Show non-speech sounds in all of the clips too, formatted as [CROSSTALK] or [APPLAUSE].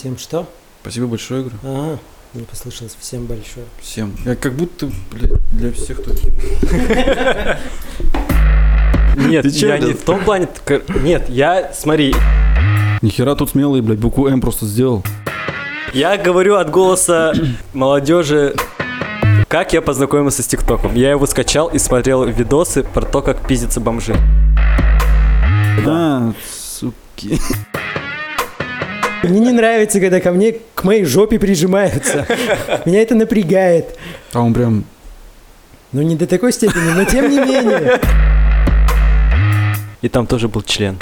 Всем что? Спасибо большое, говорю. Ага, не послышалось. Всем большое. Всем. Я как будто, блядь, для всех тут. [LAUGHS] Нет, я не в том плане... Нет, я, смотри, Нихера тут смелый, блядь, букву М просто сделал. я говорю от голоса молодежи, как я познакомился с ТикТоком. Я его скачал и смотрел видосы про то, как пиздятся бомжи. Да, суки. Мне не нравится, когда ко мне, к моей жопе прижимаются. Меня это напрягает. А он прям... Ну, не до такой степени, но тем не менее. И там тоже был член.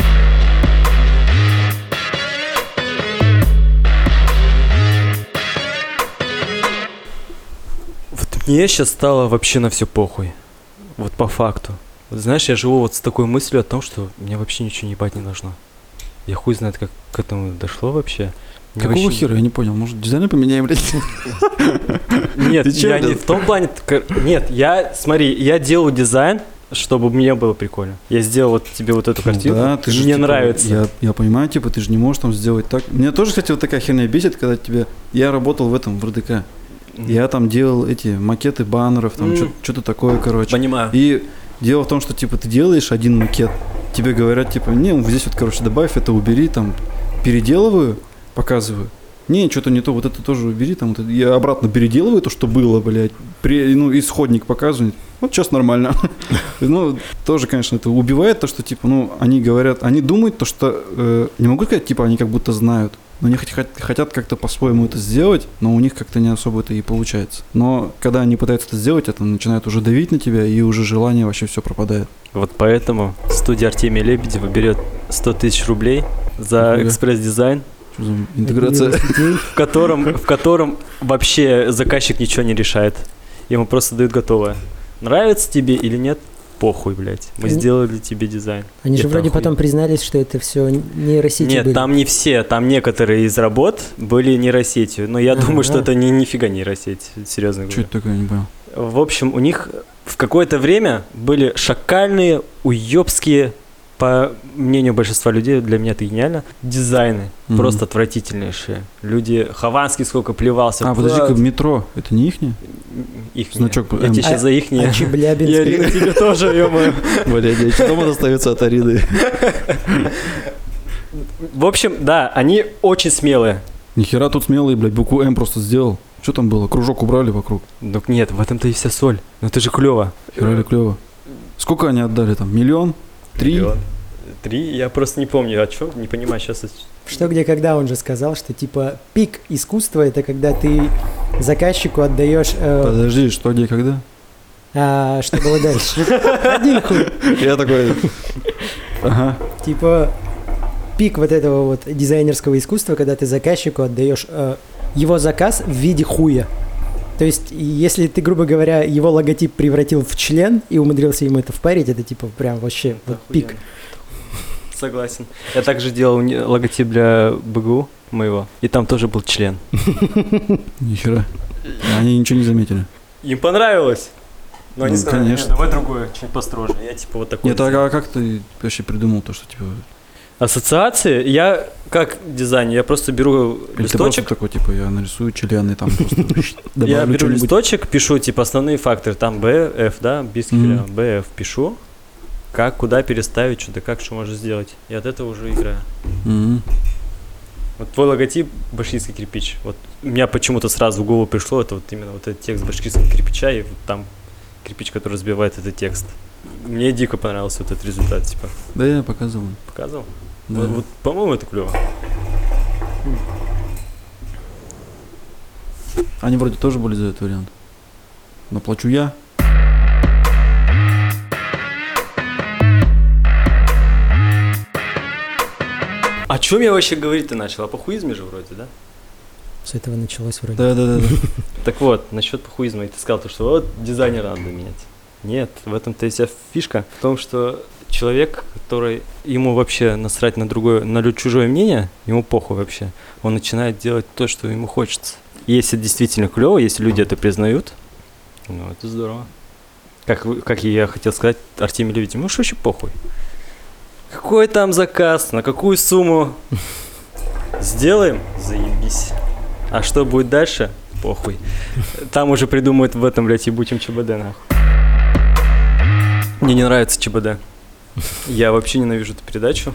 Вот мне сейчас стало вообще на все похуй. Вот по факту. Вот знаешь, я живу вот с такой мыслью о том, что мне вообще ничего не ебать не должно. Я хуй знает, как к этому дошло вообще. Мне Какого вообще- хера? Я не понял. Может, дизайн поменяем, блядь? Нет, я не в том плане. Нет, я, смотри, я делаю дизайн, чтобы мне было прикольно. Я сделал вот тебе вот эту картину. Ну Да, ты же, мне типа, нравится. Я, я понимаю, типа, ты же не можешь там сделать так. Меня тоже, кстати, вот такая херня бесит, когда тебе... Я работал в этом, в РДК. Я там делал эти макеты баннеров, там М. что-то такое, короче. Понимаю. И дело в том, что, типа, ты делаешь один макет, тебе говорят, типа, не, вот здесь вот, короче, добавь это, убери, там, переделываю, показываю. Не, что-то не то, вот это тоже убери, там, вот это. я обратно переделываю то, что было, блядь, при, ну, исходник показываю, вот сейчас нормально. [LAUGHS] Ну, тоже, конечно, это убивает то, что, типа, ну, они говорят, они думают то, что, э, не могу сказать, типа, они как будто знают, но они хотят как-то по-своему это сделать, но у них как-то не особо это и получается. Но когда они пытаются это сделать, это начинает уже давить на тебя, и уже желание вообще все пропадает. Вот поэтому студия Артемия Лебедева берет 100 тысяч рублей за экспресс-дизайн, Что за интеграция? в котором, в котором вообще заказчик ничего не решает. Ему просто дают готовое. Нравится тебе или нет? Похуй, блядь. Мы Они- сделали тебе дизайн. Они же вроде потом признались, что это все нейросети Нет, были. там не все, там некоторые из работ были нейросетью, но я думаю, что это не нифига нейросеть, серьезно Что говорю. это такое, не понял. В общем, у них в какое-то время были шакальные, уебские, по мнению большинства людей, для меня это гениально, дизайны. Мгм. Просто отвратительнейшие. Люди, Хованский сколько плевался. А, подожди-ка, метро, это не ихнее? Их значок Я тебе А- сейчас за их не... А Челябинск? И Арина, тебе тоже, ё-моё. Блядь, я что дома достается от Ариды? В общем, да, они очень смелые. Нихера тут смелый, блядь, букву М просто сделал. Что там было? Кружок убрали вокруг. Ну нет, в этом-то и вся соль. Ну это же клево. Херали клево. Сколько они отдали там? Миллион? Три? Три? Я просто не помню, о чем, не понимаю сейчас. Что, где, когда он же сказал, что типа пик искусства это когда ты заказчику отдаешь... э, Подожди, что, где, когда? а, что было дальше? Один хуй. Я такой... Ага. Типа пик вот этого вот дизайнерского искусства, когда ты заказчику отдаешь э, его заказ в виде хуя. То есть, если ты, грубо говоря, его логотип превратил в член и умудрился ему это впарить, это типа прям вообще вот пик. Согласен. Я также делал логотип для БГУ моего, и там тоже был член. [LAUGHS] Нихера. Они ничего не заметили. Им понравилось. Но они Ну, сказали, конечно. «Не, давай другое, чуть построже. Я типа вот такой. Нет, а как ты вообще придумал то, что типа... Ассоциации, я как дизайнер, я просто беру Или ты листочек, такой, типа, я нарисую члены там просто [LAUGHS] я беру листочек, пишу типа основные факторы, там Б, F, да, без Мгм. хиля, Б, F пишу, как, куда переставить, что-то, как, что можно сделать. И от этого уже играю. Вот твой логотип башкирский кирпич. Вот у меня почему-то сразу в голову пришло, это вот именно вот этот текст башкирского кирпича, и вот там кирпич, который разбивает этот текст. Мне дико понравился вот этот результат, типа. Да, я показывал. Показывал? Да. Вот, вот, по-моему, это клево. Они вроде тоже были за этот вариант. Но плачу я. О чем я вообще говорить-то начал? О похуизме же вроде, да? С этого началось вроде. Да, да, да. Так вот, насчет похуизма, и ты сказал, то, что вот дизайнера надо менять. Нет, в этом-то и вся фишка. В том, что человек, который ему вообще насрать на другое, на чужое мнение, ему похуй вообще. Он начинает делать то, что ему хочется. И Если действительно клево, если люди это признают, ну это здорово. Как, как я хотел сказать, Артемий Левитин, ему ж вообще похуй. Какой там заказ, на какую сумму? Сделаем? Заебись. А что будет дальше? Похуй. Там уже придумают в этом, блядь, ебучем ЧБД, нахуй. Мне не нравится ЧБД. Я вообще ненавижу эту передачу.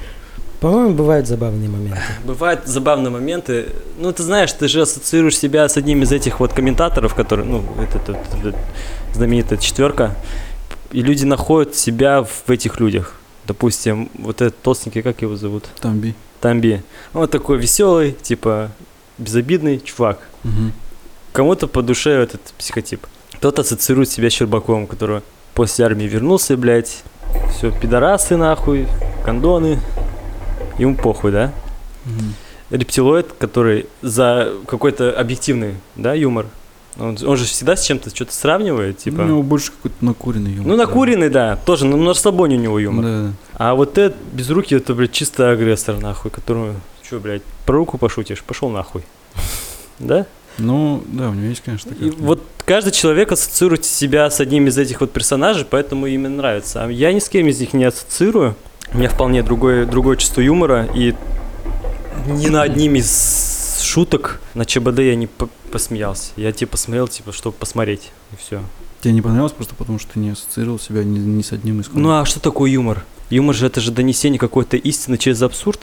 По-моему, бывают забавные моменты. Бывают забавные моменты. Ну, ты знаешь, ты же ассоциируешь себя с одним из этих вот комментаторов, которые, ну, это, это, это знаменитая четверка. И люди находят себя в этих людях. Допустим, вот этот толстенький, как его зовут? Тамби. Тамби. Он такой веселый, типа, безобидный чувак. Мгм. Кому-то по душе этот психотип. Кто-то ассоциирует себя с Щербаковым, который после армии вернулся, блядь. Все, пидорасы нахуй, кондоны. Ему похуй, да? Мгм. рептилоид, который за какой-то объективный, да, юмор. Он, он же всегда с чем-то что-то сравнивает, типа. У Ну, него больше какой-то накуренный юмор. накуренный, да, тоже, но на расслабоне у него юмор. Да, да. А вот этот без руки, это, блядь, чисто агрессор, нахуй, которую, что, блядь, про руку пошутишь, пошел нахуй. [LAUGHS] Да? Ну, да, у него есть, конечно, такая. И вот каждый человек ассоциирует себя с одним из этих вот персонажей, поэтому им нравится. А я ни с кем из них не ассоциирую. У меня вполне другое, другое чувство юмора, и ни на одним из шуток на ЧБД я не по- посмеялся. Я типа смотрел, типа, чтобы посмотреть, и все. Тебе не понравилось просто потому, что ты не ассоциировал себя ни, ни с одним из Ну а что такое юмор? Юмор же это же донесение какой-то истины через абсурд.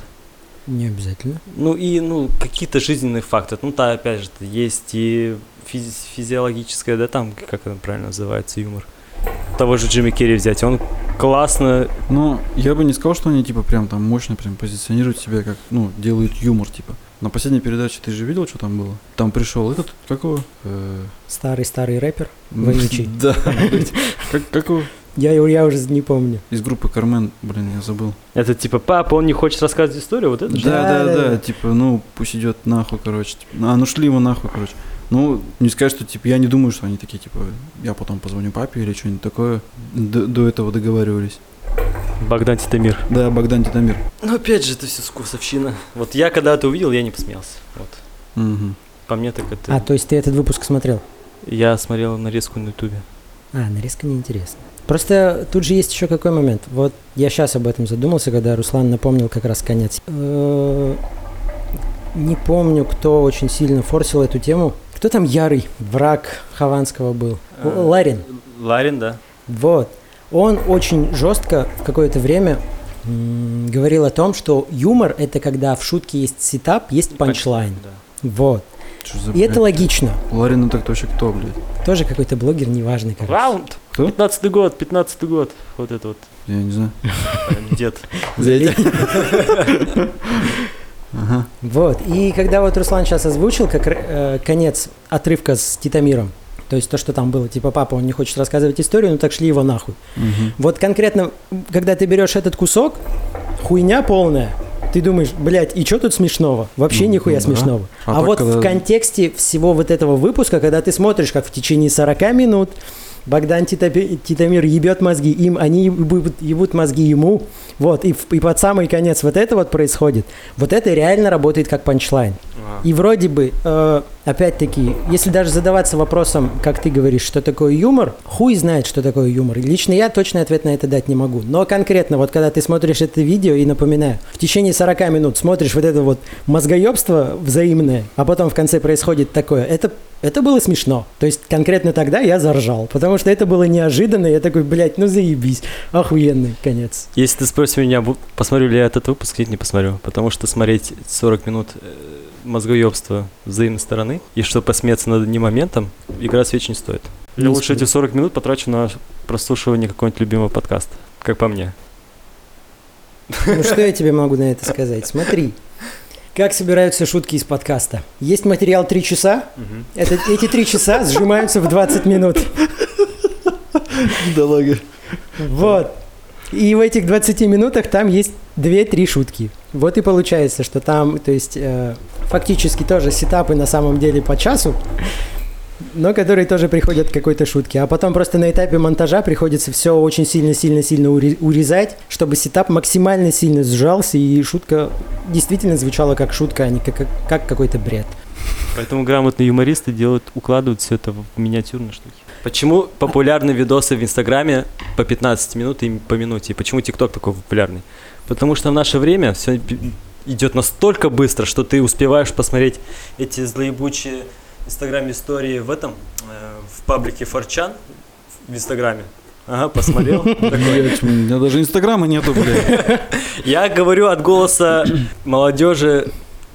Не обязательно. Ну и ну какие-то жизненные факты. Ну да, опять же, есть и физи- физиологическое, да, там, как это правильно называется, юмор. Того же Джимми Керри взять, он классно, Ну, я бы не сказал, что они, типа, прям там мощно прям позиционируют себя, как, ну, делают юмор, типа. На последней передаче ты же видел, что там было? Там пришел этот, как его? Э, Старый-старый рэпер, вонючий. [LAUGHS] Да, как его? Я, я уже не помню. Из группы Кармен, блин, я забыл. это типа, папа, он не хочет рассказывать историю, вот это? Да, да, Да, да, да, типа, ну, пусть идет нахуй, короче. А, ну шли его нахуй, короче. Ну, не сказать, что, типа, я не думаю, что они такие, типа, я потом позвоню папе или что-нибудь такое. До, до этого договаривались. Богдан Титамир. Да, Богдан Титамир. Ну опять же, это все вкусовщина. Вот я когда это увидел, я не посмеялся. Вот. Мгм. По мне так это... А, то есть ты этот выпуск смотрел? Я смотрел нарезку на ютубе. А, нарезка неинтересна. Просто тут же есть еще какой момент. Вот я сейчас об этом задумался, когда Руслан напомнил как раз конец. Э, Не помню, кто очень сильно форсил эту тему. Кто там ярый враг Хованского был? Э, Ларин. Ларин, да. Вот. Он очень жестко в какое-то время говорил о том, что юмор это когда в шутке есть setup, есть punchline. Да. Вот. Что за, И это блядь? логично. Ларин, это вообще кто, блядь? Тоже какой-то блогер, неважный, короче. Раунд! Кто? 15 год, 15 год. Вот это вот Я не знаю. э, дед. [LAUGHS] [LAUGHS] Ага. Вот. И когда вот Руслан сейчас озвучил как э, конец отрывка с Титомиром, то есть то, что там было, типа, папа, он не хочет рассказывать историю, ну так шли его нахуй. Мгм. Вот конкретно, когда ты берешь этот кусок, хуйня полная, ты думаешь, блядь, и что тут смешного? Вообще Ну, нихуя да. смешного. А А, так, вот в когда- контексте всего вот этого выпуска, когда ты смотришь, как в течение 40 минут Богдан Титамир ебет мозги им, они ебут, мозги ему, вот, и, и под самый конец вот это вот происходит, вот это реально работает как панчлайн. А. И вроде бы, э, опять-таки, если даже задаваться вопросом, как ты говоришь, что такое юмор, хуй знает, что такое юмор. Лично я точный ответ на это дать не могу. Но конкретно, вот когда ты смотришь это видео, и напоминаю, в течение 40 минут смотришь вот это вот мозгоебство взаимное, а потом в конце происходит такое, это это было смешно. То есть конкретно тогда я заржал, потому что это было неожиданно. Я такой, блядь, ну заебись, охуенный конец. Если ты спросишь меня, посмотрю ли я этот выпуск, нет, не посмотрю. Потому что смотреть 40 минут мозгоебства взаимной стороны, и чтобы посмеяться над одним моментом, игра свеч не стоит. Я Не лучше спорю. эти 40 минут потрачу на прослушивание какого-нибудь любимого подкаста, как по мне. Ну что я тебе могу на это сказать? Смотри, как собираются шутки из подкаста. Есть материал 3 часа, это, эти 3 часа сжимаются в 20 минут. Бедолага. Вот. И в этих 20 минутах там есть 2-3 шутки. Вот и получается, что там, то есть, э, фактически тоже сетапы на самом деле по часу, но которые тоже приходят к какой-то шутке. А потом просто на этапе монтажа приходится все очень сильно-сильно-сильно уре- урезать, чтобы сетап максимально сильно сжался, и шутка действительно звучала как шутка, а не как, как- как какой-то бред. Поэтому грамотные юмористы делают, укладывают все это в миниатюрные штуки. Почему популярны видосы в Инстаграме по 15 минут и по минуте? И почему ТикТок такой популярный? Потому что в наше время все идет настолько быстро, что ты успеваешь посмотреть эти злоебучие инстаграм-истории в этом, э, в паблике Форчан в инстаграме. Ага, посмотрел. [LAUGHS] У меня даже инстаграма нету, блядь. [LAUGHS] Я говорю от голоса молодежи,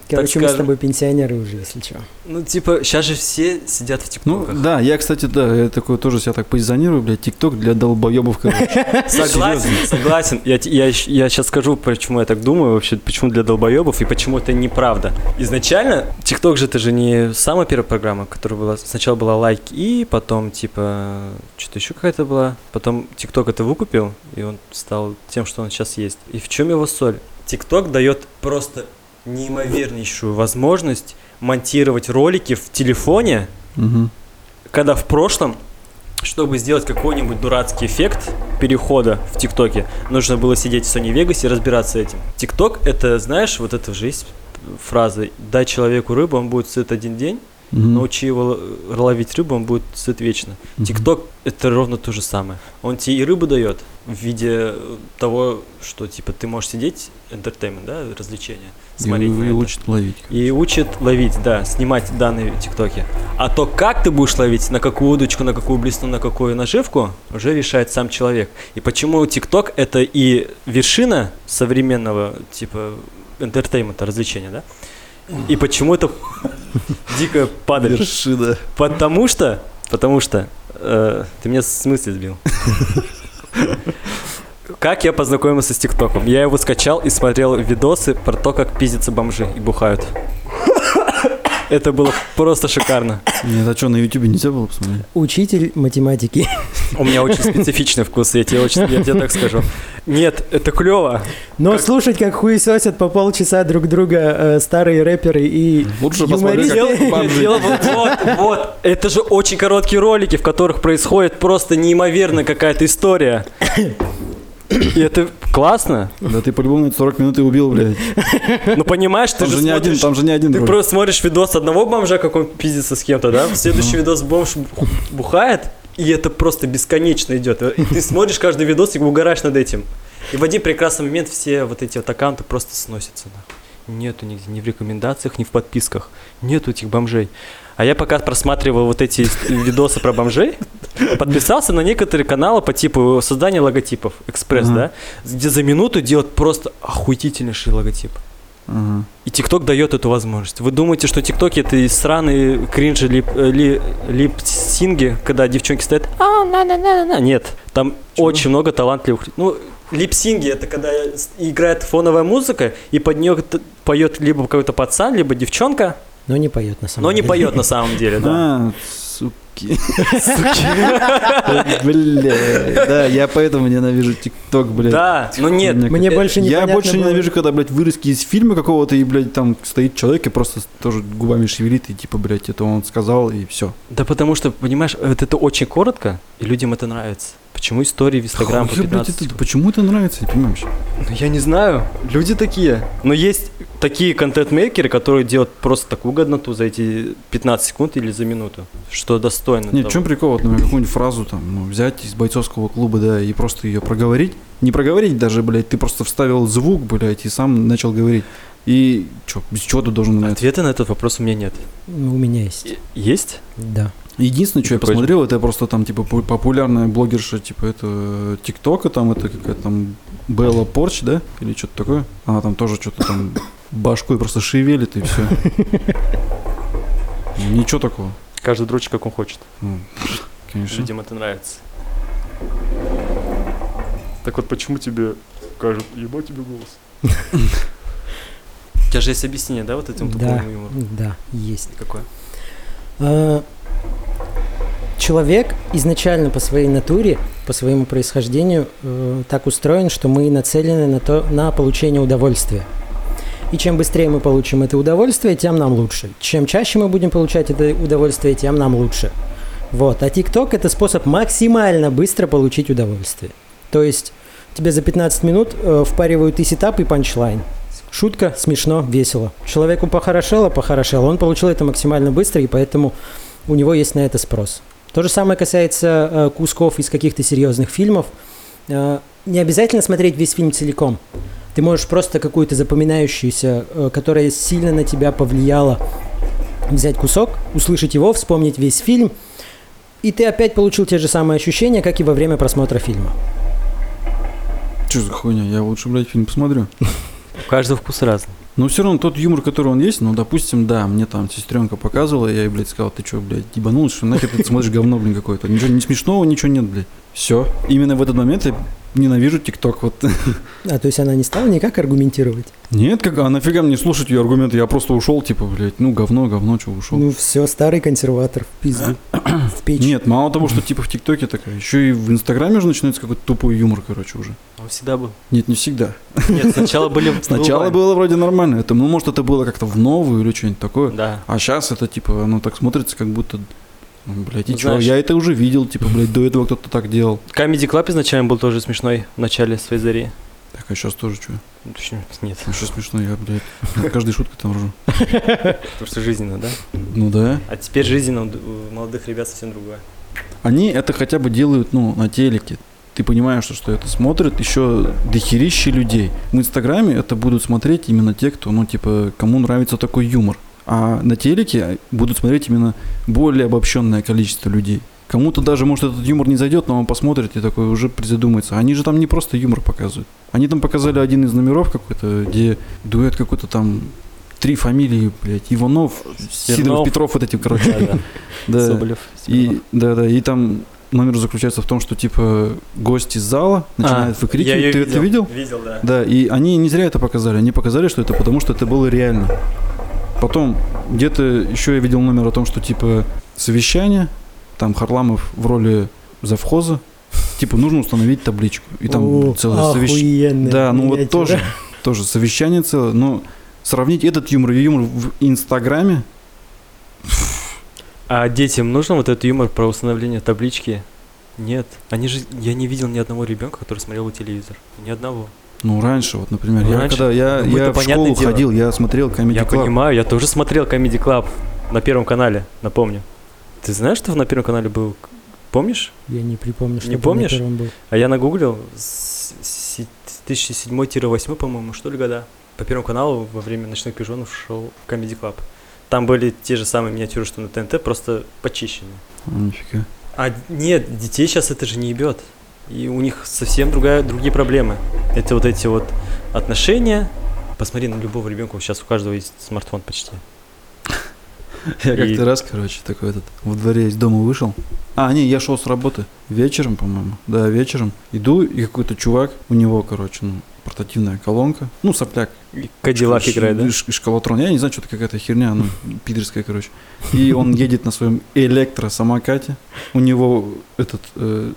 Короче, мы с скажем. тобой пенсионеры уже, если что. ну типа, сейчас же все сидят в Ну, тиктоках. да, я, кстати, да, я такой тоже себя так позиционирую, блядь, тикток для долбоебов, короче. [LAUGHS] Согласен, согласен. Я, я, я сейчас скажу, почему я так думаю, вообще, почему для долбоебов и почему это неправда. Изначально, ТикТок же это же не самая первая программа, которая была. Сначала была лайк и потом, типа, что-то еще какая-то была. Потом ТикТок это выкупил, и он стал тем, что он сейчас есть. И в чем его соль? ТикТок дает просто неимовернейшую возможность монтировать ролики в телефоне, Мгм. когда в прошлом, чтобы сделать какой-нибудь дурацкий эффект перехода в ТикТоке, нужно было сидеть в Sony Vegas и разбираться этим. ТикТок это, знаешь, вот это же есть фраза «дай человеку рыбу, он будет сыт один день, Мгм. научи его ловить рыбу, он будет сыт вечно». ТикТок это ровно то же самое. Он тебе и рыбу дает в виде э, того, что типа ты можешь сидеть, entertainment, да, развлечение, И смотреть на вы- это. учат ловить. И учит ловить, да, снимать данные ТикТоке. А то, как ты будешь ловить, на какую удочку, на какую блесну, на какую наживку, уже решает сам человек. И почему ТикТок это и вершина современного, типа, entertainment а, развлечения, да? И почему это дико падает? Вершина. Потому что, потому что, э, ты меня с мысли сбил. Как я познакомился с ТикТоком? Я его скачал и смотрел видосы про то, как пиздятся бомжи и бухают. Это было просто шикарно. Нет, а что, на ютубе нельзя было посмотреть? Учитель математики. У меня очень специфичный вкус, я тебе, очень, я тебе так скажу. Нет, это клево. Но слушать, как хуесосят по полчаса друг друга э, старые рэперы и Лучше юмористы. как. Дело вот, вот, вот. Это же очень короткие ролики, в которых происходит просто неимоверная какая-то история. И это классно. Да ты по-любому на эти 40 минут и убил, блядь. Ну понимаешь, ты Там же же не один, смотришь- там же не один Ты ролик. просто смотришь видос одного бомжа, как он пиздится с кем-то, да? В следующий видос бомж бу- бухает, и это просто бесконечно идет. И ты смотришь каждый видос и угораешь над этим. И в один прекрасный момент все вот эти вот аккаунты просто сносятся. нахуй. Нету нигде, ни в рекомендациях, ни в подписках. Нету этих бомжей. А я пока просматривал вот эти видосы про бомжей, подписался на некоторые каналы по типу создания логотипов, экспресс, да, где за минуту делают просто охуительнейший логотип. И ТикТок дает эту возможность. Вы думаете, что ТикТок это и сраные кринжи лип, э, ли, лип-синги, когда девчонки стоят а на на на на Нет, там Чего? очень много талантливых. Ну, липсинги это когда играет фоновая музыка, и под нее поет либо какой-то пацан, либо девчонка, Но не поет на самом но не деле. поет на самом деле, [LAUGHS] да. А, суки. Бля, да, я поэтому ненавижу ТикТок, блядь. Да, но нет. Мне больше Я непонятно больше ненавижу, когда, блядь, вырезки из фильма какого-то, и, блядь, там стоит человек и просто тоже губами шевелит, и типа, блядь, это он сказал, и все. Да потому что, понимаешь, вот это очень коротко, и людям это нравится. Почему истории в Инстаграм по 15 секунд? почему это нравится, я понимаю вообще. Ну, я не знаю. Люди такие. Но есть такие контент-мейкеры, которые делают просто такую годноту за эти 15 секунд или за минуту, что достойно Нет, в чем прикол, вот, например, какую-нибудь фразу там, ну, взять из бойцовского клуба, да, и просто ее проговорить. Не проговорить даже, блядь, ты просто вставил звук, блядь, и сам начал говорить. И что, без чего ты должен это? Ответа на этот вопрос у меня нет. Ну, У меня есть. Есть? Да. Единственное, что я же? посмотрел, это просто там, типа, пу- популярная блогерша, типа, это ТикТока, там, это какая-то там Белла Порч, да? Или что-то такое. Она там тоже что-то там башкой просто шевелит, и все. Ничего такого. Каждый дрочит, как он хочет. Ну, конечно. Людям это нравится. Так вот, почему тебе кажут, ебать тебе голос? У тебя же есть объяснение, да, вот Да, тупому юмору? да, есть. Какое? Человек изначально по своей натуре, по своему происхождению э, так устроен, что мы нацелены на, то, на получение удовольствия. И чем быстрее мы получим это удовольствие, тем нам лучше. Чем чаще мы будем получать это удовольствие, тем нам лучше. Вот. А TikTok это способ максимально быстро получить удовольствие. То есть тебе за 15 минут э, впаривают и setup, и punchline. Шутка, смешно, весело. Человеку похорошело, похорошело. Он получил это максимально быстро, и поэтому у него есть на это спрос. То же самое касается э, кусков из каких-то серьезных фильмов. Э, не обязательно смотреть весь фильм целиком. Ты можешь просто какую-то запоминающуюся, э, которая сильно на тебя повлияла, взять кусок, услышать его, вспомнить весь фильм, и ты опять получил те же самые ощущения, как и во время просмотра фильма. Что за хуйня? Я лучше, блядь, фильм посмотрю. У каждого вкус разный. Но все равно тот юмор, который он есть, ну, допустим, да, мне там сестренка показывала, я ей, блядь, сказал, ты что, блядь, ебанулся, что нахер ты смотришь говно, блин, какое-то. Ничего не смешного, ничего нет, блядь. Все. Именно в этот момент я ненавижу ТикТок, вот. А, то есть она не стала никак аргументировать? Нет, как, а нафига мне слушать ее аргументы? Я просто ушел, типа, блядь, ну, говно, говно, что ушел. Ну все, старый консерватор в пизду, в печь. Нет, мало того, что типа в ТикТоке такая, еще и в Инстаграме уже начинается какой-то тупой юмор, короче, уже. Он всегда был. Нет, не всегда. Нет, сначала были... Сначала было вроде нормально. Это, ну, может, это было как-то в новую или что-нибудь такое. Да. А сейчас это типа, оно так смотрится, как будто, блядь, и чё? Я это уже видел, типа, блядь, до этого кто-то так делал. Comedy Club изначально был тоже смешной в начале своей зари. Так, а сейчас тоже что? Ну, Нет, Ну, что смешно, я, блядь, каждой шуткой там ржу. [LAUGHS] потому что жизненно, да? Ну да. А теперь жизненно у молодых ребят совсем другое. Они это хотя бы делают, ну, на телеке. Ты понимаешь, что, что это смотрят еще дохерища людей. В Инстаграме это будут смотреть именно те, кто, ну, типа, кому нравится такой юмор. А на телеке будут смотреть именно более обобщенное количество людей. Кому-то даже, может, этот юмор не зайдет, но он посмотрит и такой уже призадумается. Они же там не просто юмор показывают. Они там показали один из номеров какой-то, где дуэт какой-то там три фамилии, блядь, Иванов, Сидоров, Смирнов. Петров, вот этим, короче. [LAUGHS] Да. Соболев. И да, да, и там номер заключается в том, что типа гость из зала начинает А, выкрикивать. я Ты это видел? Видел, да. Да, и они не зря это показали. Они показали, что это потому, что это было реально. Потом где-то еще я видел номер о том, что типа совещание, там Харламов в роли завхоза, типа нужно установить табличку. И там О, целое совещание. Да, ну вот тоже, тоже совещание целое. Но сравнить этот юмор и юмор в Инстаграме, А детям нужно вот этот юмор про установление таблички? Нет. Они же... Я не видел ни одного ребенка, который смотрел телевизор. Ни одного. Ну, раньше, вот, например, Ну, я раньше. когда я, Ну, я в школу дело. ходил, я смотрел Comedy я Club. понимаю, я тоже смотрел Comedy Club на Первом канале, напомню. Ты знаешь, что на Первом канале был? Помнишь? Я не припомню, что Не там на помнишь? первом был. А я нагуглил с с 2007-2008, по-моему, что ли, года. По Первому каналу во время «Ночных пижонов» шел Comedy Club. Там были те же самые миниатюры, что на ТНТ, просто почищенные. А, нифига. А нет, детей сейчас это же не ебет. И у них совсем другая, другие проблемы. Это вот эти вот отношения. Посмотри на любого ребенка, сейчас у каждого есть смартфон почти. Я как-то раз, короче, такой этот, во дворе из дома вышел. А, не, я шел с работы вечером, по-моему. Да, вечером. Иду, и какой-то чувак, у него, короче, ну, портативная колонка. Ну, сопляк. Кадиллак играет, да? ш- Шкалатрон. Я не знаю, что это какая-то херня, ну, пидорская, короче. И он едет на своем электросамокате. У него этот э,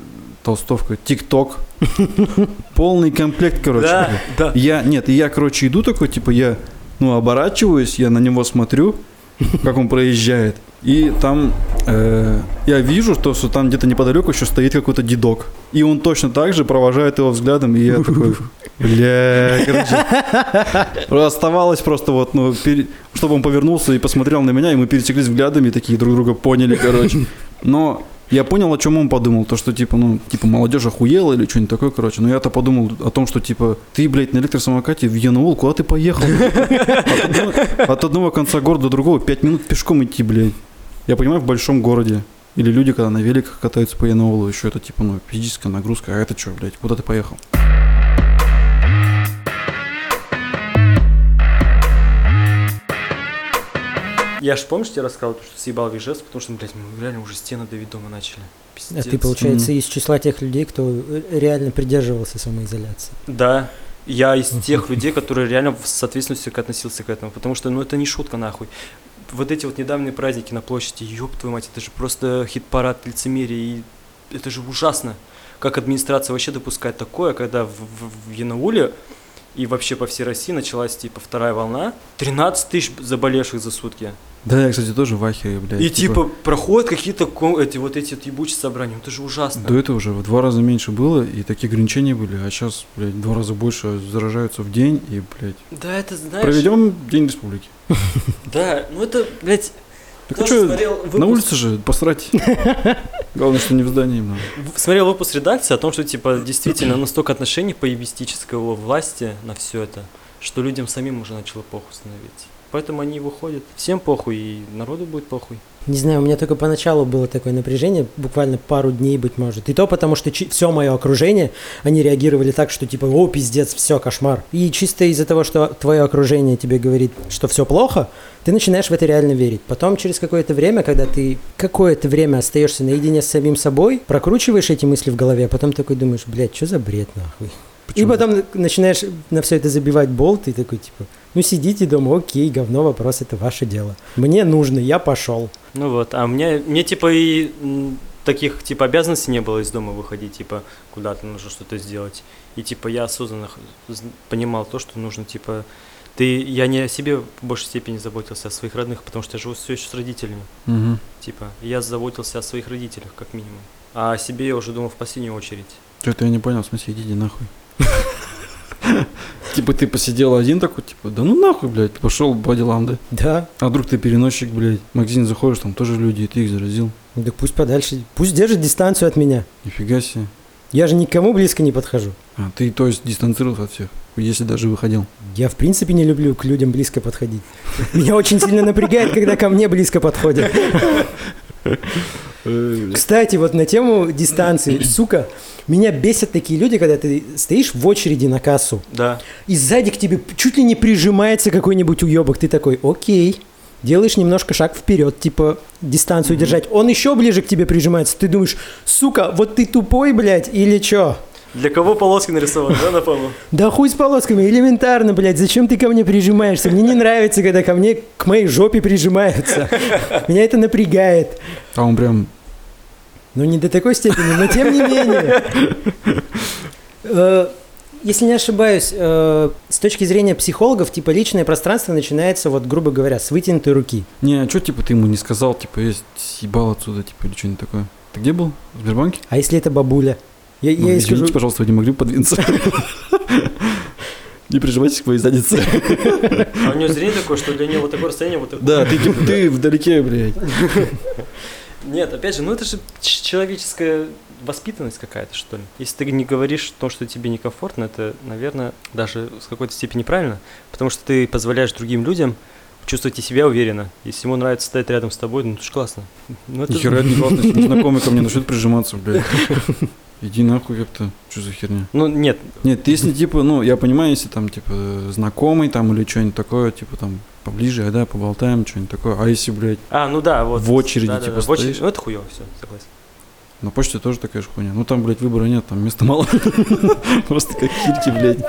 толстовка ТикТок. [LAUGHS] Полный комплект, короче. Да, да. Я, нет, я, короче, иду такой, типа, я, ну, оборачиваюсь, я на него смотрю, как он проезжает. И там э, я вижу, что, что там где-то неподалеку еще стоит какой-то дедок. И он точно так же провожает его взглядом, и я такой, бля, короче. Оставалось просто вот, ну, пере- чтобы он повернулся и посмотрел на меня, и мы пересеклись взглядами, такие друг друга поняли, короче. Но я понял, о чем он подумал, то, что, типа, ну, типа, молодежь охуела или что-нибудь такое, короче. Но я-то подумал о том, что, типа, ты, блядь, на электросамокате в Янаул, куда ты поехал? От одного, конца города до другого пять минут пешком идти, блядь. Я понимаю, в большом городе. Или люди, когда на великах катаются по Янаулу, еще это, типа, ну, физическая нагрузка. А это что, блядь, куда ты поехал? Я ж помнишь, тебе рассказал, что съебал жест, потому что, блядь, мы реально уже стены давить дома начали. А Пиздец. ты, получается, из числа тех людей, кто реально придерживался самоизоляции. Да, я из тех людей, которые реально в соответственности относился к этому, потому что, ну, это не шутка, нахуй. Вот эти вот недавние праздники на площади, ёб твою мать, это же просто хит-парад лицемерия, и это же ужасно. Как администрация вообще допускает такое, когда в, в, в Янауле и вообще по всей России началась, типа, вторая волна, 13 тысяч заболевших за сутки. Да, я, кстати, тоже в ахере, блядь. И, типа, проходят какие-то эти вот эти вот ебучие собрания, ну, это же ужасно. До этого уже в два раза меньше было, и такие ограничения были, а сейчас, блядь, в два раза больше заражаются в день, и, блядь, Да, это, знаешь... проведем День Республики. Да, ну это, блядь, Так а что, на улице же посрать. [LAUGHS] Главное, что не в здании. В- Смотрел выпуск редакции о том, что типа действительно настолько отношений поебистического власти на все это, что людям самим уже начало похуй становиться. Поэтому они выходят. Всем похуй, и народу будет похуй. Не знаю, у меня только поначалу было такое напряжение, буквально пару дней, быть может. И то потому, что все мое окружение, они реагировали так, что типа, о, пиздец, все, кошмар. И чисто из-за того, что твое окружение тебе говорит, что все плохо, ты начинаешь в это реально верить. Потом через какое-то время, когда ты какое-то время остаешься наедине с самим собой, прокручиваешь эти мысли в голове, а потом такой думаешь, блядь, что за бред нахуй. И потом начинаешь на все это забивать болт, и такой типа, ну сидите дома, окей, говно, вопрос, это ваше дело. Мне нужно, я пошел. Ну вот, а мне, мне типа и таких типа обязанностей не было из дома выходить, типа куда-то нужно что-то сделать. И типа я осознанно понимал то, что нужно типа ты, я не о себе в большей степени заботился, а о своих родных, потому что я живу все еще с родителями. Мгм. Типа, я заботился о своих родителях, как минимум. А о себе я уже думал в последнюю очередь. Что-то я не понял, в смысле, идите нахуй. Типа ты посидел один такой, типа, да ну нахуй, блядь, пошел по делам, да? Да, А вдруг ты переносчик, блядь, в магазин заходишь, там тоже люди, и ты их заразил. так пусть подальше, пусть держит дистанцию от меня. Нифига себе. Я же никому близко не подхожу. А, ты, то есть, дистанцировался от всех, если даже выходил. Я в принципе не люблю к людям близко подходить. Меня очень сильно напрягает, когда ко мне близко подходят. [LAUGHS] Кстати, вот на тему дистанции, [CLEARS THROAT] сука, меня бесят такие люди, когда ты стоишь в очереди на кассу, Да. и сзади к тебе чуть ли не прижимается какой-нибудь уебок. Ты такой, окей. Делаешь немножко шаг вперед, типа дистанцию держать. Он еще ближе к тебе прижимается. Ты думаешь, сука, вот ты тупой, блядь, или чё? Для кого полоски нарисованы, да, на полу? Да хуй с полосками, элементарно, блядь, зачем ты ко мне прижимаешься? Мне не нравится, когда ко мне, к моей жопе прижимаются. Меня это напрягает. А он прям, Ну, не до такой степени, но тем не менее. Э, Если не ошибаюсь, э, с точки зрения психологов, типа личное пространство начинается, вот, грубо говоря, с вытянутой руки. не, а что, типа, ты ему не сказал, типа, я съебал отсюда, типа, или что-нибудь такое. Ты где был? В Сбербанке? А если это бабуля? Я, Ну, я извините, скажу, пожалуйста, вы не могли подвинуться? [LAUGHS] Не прижимайтесь к моей заднице. [LAUGHS] А у него зрение такое, что для него вот такое расстояние вот такое. Да, ты, [LAUGHS] ты вдалеке, блядь. Нет, опять же, ну это же человеческая воспитанность какая-то, что ли. Если ты не говоришь то, что тебе некомфортно, это, наверное, даже с какой-то степени правильно, потому что ты позволяешь другим людям чувствовать себя уверенно. Если ему нравится стоять рядом с тобой, ну это ж классно. Ну, это... Нихера не классно, если незнакомый ко мне начнет прижиматься, блядь. Иди нахуй, как-то. Что за херня? Ну нет, Нет, если типа, ну, я понимаю, если там, типа, знакомый там или что-нибудь такое, типа, там, поближе, а, да, поболтаем, что-нибудь такое. А если, блядь, а, ну да, вот. В очереди, Да-да-да, типа, в очереди. стоишь? Ну это хуево, все, согласен. на почте тоже такая же хуйня. Ну, там, блядь, выбора нет, там места мало. [LAUGHS] Просто как кирки, блядь.